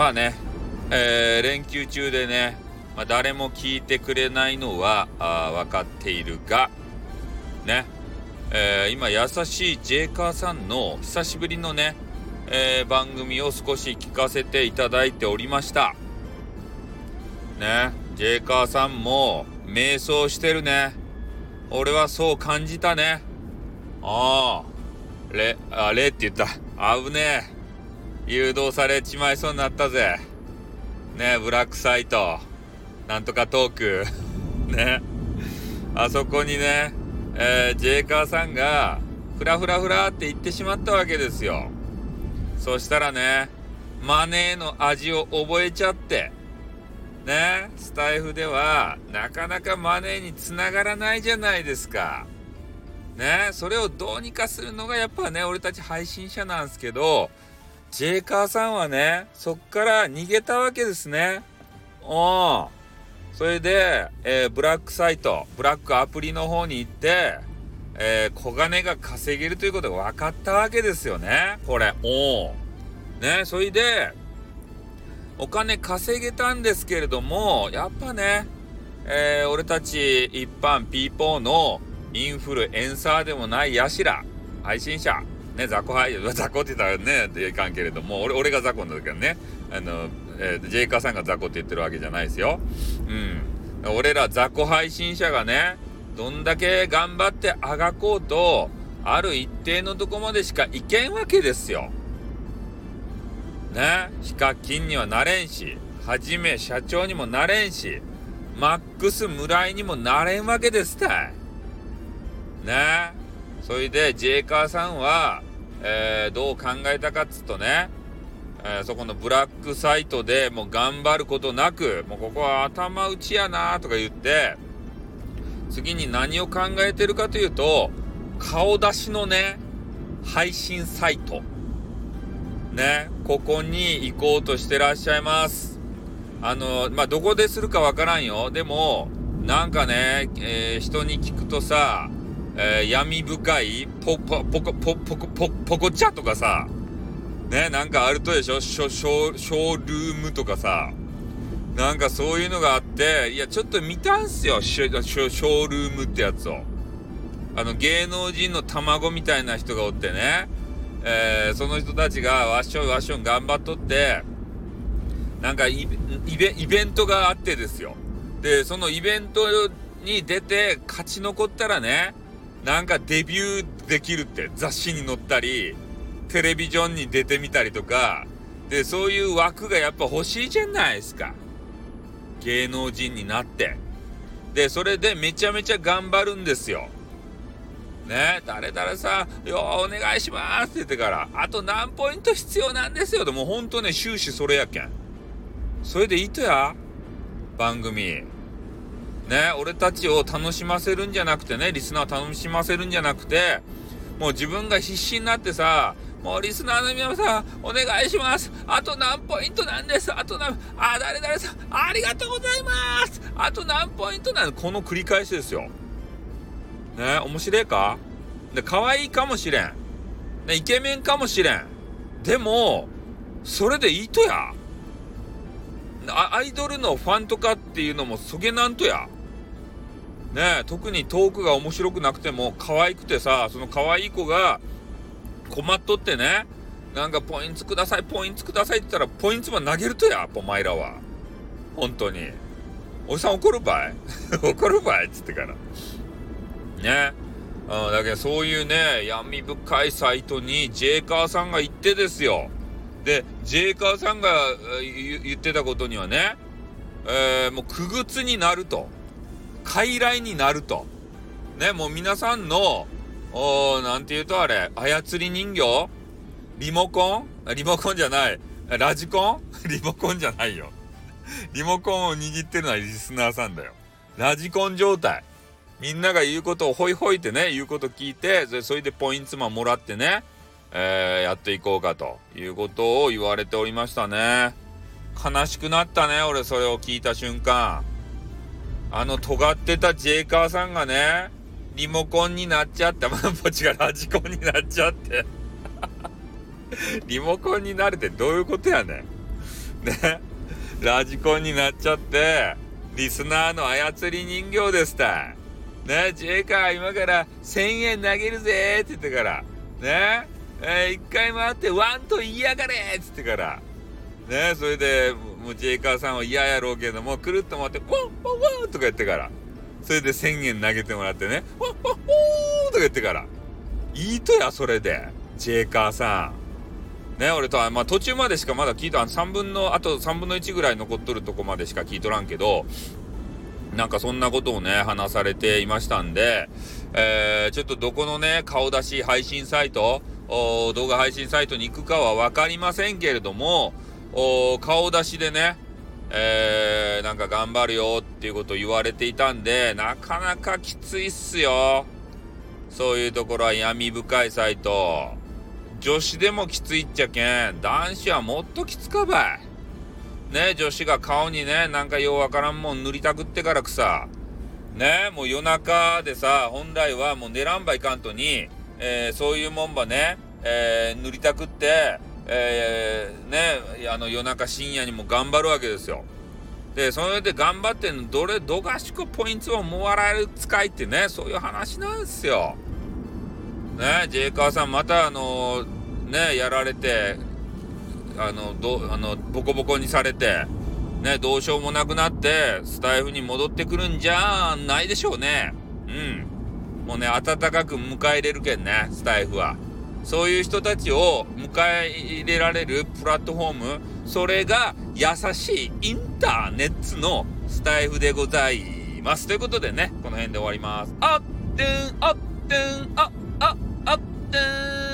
まあね、えー、連休中でね、まあ、誰も聞いてくれないのはあ分かっているが、ね、えー、今優しいジェイカーさんの久しぶりのね、えー、番組を少し聞かせていただいておりました。ね、ジェイカーさんも瞑想してるね。俺はそう感じたね。ああ、れ、あれって言った。危ねえ。誘導されちまいそうになったぜ。ねブラックサイト。なんとかトーク。ね。あそこにね、えー、ジェイカーさんが、ふらふらふらって言ってしまったわけですよ。そしたらね、マネーの味を覚えちゃって、ね、スタイフではなかなかマネーにつながらないじゃないですか。ね、それをどうにかするのがやっぱね、俺たち配信者なんですけど、ジェイカーさんはね、そっから逃げたわけですね。おそれで、えー、ブラックサイト、ブラックアプリの方に行って、えー、小金が稼げるということが分かったわけですよね。これ。おね、それで、お金稼げたんですけれども、やっぱね、えー、俺たち一般ピーポーのインフルエンサーでもないやしら、配信者、ね、雑魚配、雑魚って言ったらね、いかんけれども、俺、俺が雑魚なんだけどね、あの、えー、ジェイカーさんが雑魚って言ってるわけじゃないですよ。うん。俺ら雑魚配信者がね、どんだけ頑張ってあがこうと、ある一定のとこまでしか行けんわけですよ。ね、ヒカキンにはなれんし、はじめ社長にもなれんし、マックス村井にもなれんわけですたい。ね。それで、ジェイカーさんは、えー、どう考えたかっつうとね、えー、そこのブラックサイトでもう頑張ることなく、もうここは頭打ちやなとか言って、次に何を考えてるかというと、顔出しのね、配信サイト。ね、ここに行こうとしてらっしゃいます。あの、まあ、どこでするかわからんよ。でも、なんかね、えー、人に聞くとさ、えー、闇深いポ、ポ、ポコ、ポ、ポコ、ポ、ポコチャとかさ、ね、なんかあるとでしょ？ショ、ショ、ショールームとかさ、なんかそういうのがあって、いや、ちょっと見たんすよ、ショ、ショ、ショールームってやつを。あの、芸能人の卵みたいな人がおってね、えー、その人たちがワッションワッション頑張っとって、なんかイベイベントがあってですよ。で、そのイベントに出て勝ち残ったらね、なんかデビューできるって雑誌に載ったり、テレビジョンに出てみたりとか、で、そういう枠がやっぱ欲しいじゃないですか。芸能人になって。で、それでめちゃめちゃ頑張るんですよ。ね、誰々さん、よお願いしますって言ってから、あと何ポイント必要なんですよ。でも本当ね、終始それやけん。それでいいとや、番組。ね、俺たちを楽しませるんじゃなくてね、リスナーを楽しませるんじゃなくて、もう自分が必死になってさ、もうリスナーの皆さん、お願いします。あと何ポイントなんですあと何、あ、誰々さん、ありがとうございますあと何ポイントなんこの繰り返しですよ。ね、面白いか？で、可愛いかもしれん。ね、イケメンかもしれん。でも、それでいいとや。アイドルのファンとかっていうのもそげなんとや。ね特にトークが面白くなくても可愛くてさ、その可愛い子が困っとってね、なんかポイントください、ポイントくださいって言ったら、ポイントも投げるとや、お前らは。本当に。おじさん怒るばい？怒るばい？っつってから。ね。うん、だけどそういうね、闇深いサイトにジェイカーさんが行ってですよ。で、ジェイカーさんが言ってたことにはね、えー、もう苦靴になると。傀儡になると。ね、もう皆さんの、おなんて言うとあれ、操り人形？リモコン？リモコンじゃない。ラジコン？リモコンじゃないよ。リモコンを握ってるのはリスナーさんだよ。ラジコン状態。みんなが言うことをホイホイってね、言うこと聞いて、それでポイントマンもらってね、えー、やっていこうかということを言われておりましたね。悲しくなったね、俺それを聞いた瞬間。あの尖ってたジェイカーさんがね、リモコンになっちゃって、マンポチがラジコンになっちゃって。リモコンになるってどういうことやねん。ね、ラジコンになっちゃって、リスナーの操り人形ですたね、ジェイカー今から1000円投げるぜって言ってから、ね、えー、一回回ってワンと言いやがれって言ってから、ね、それで、もうジェイカーさんは嫌やろうけども、くるっと回って、ワンワンワンとか言ってから、それで1000円投げてもらってね、ワンワンワンとか言ってから、いいとや、それで、ジェイカーさん。ね、俺とは、まあ途中までしかまだ聞いた、3分の、あと3分の1ぐらい残っとるとこまでしか聞いとらんけど、なんかそんなことをね、話されていましたんで、えー、ちょっとどこのね、顔出し配信サイト、動画配信サイトに行くかは分かりませんけれども、顔出しでね、えー、なんか頑張るよっていうことを言われていたんで、なかなかきついっすよ。そういうところは闇深いサイト。女子でもきついっちゃけん、男子はもっときつかばい。ね、女子が顔にね、なんかようわからんもん塗りたくってからくさ、ね、もう夜中でさ、本来はもう寝らんばいかんとに、えー、そういうもんばね、えー、塗りたくって、えー、ね、あの夜中深夜にも頑張るわけですよ。で、それで頑張ってんの、どれ、どがしくポイントをもらえる使いってね、そういう話なんですよ。ね、ジェイカーさんまたあのね、やられて、あの、ど、あの、ボコボコにされて、ね、どうしようもなくなって、スタイフに戻ってくるんじゃないでしょうね。うん。もうね、温かく迎え入れるけんね、スタイフは。そういう人たちを迎え入れられるプラットフォーム、それが優しいインターネットのスタイフでございます。ということでね、この辺で終わります。あってん、あってん、あ、あ、あってん。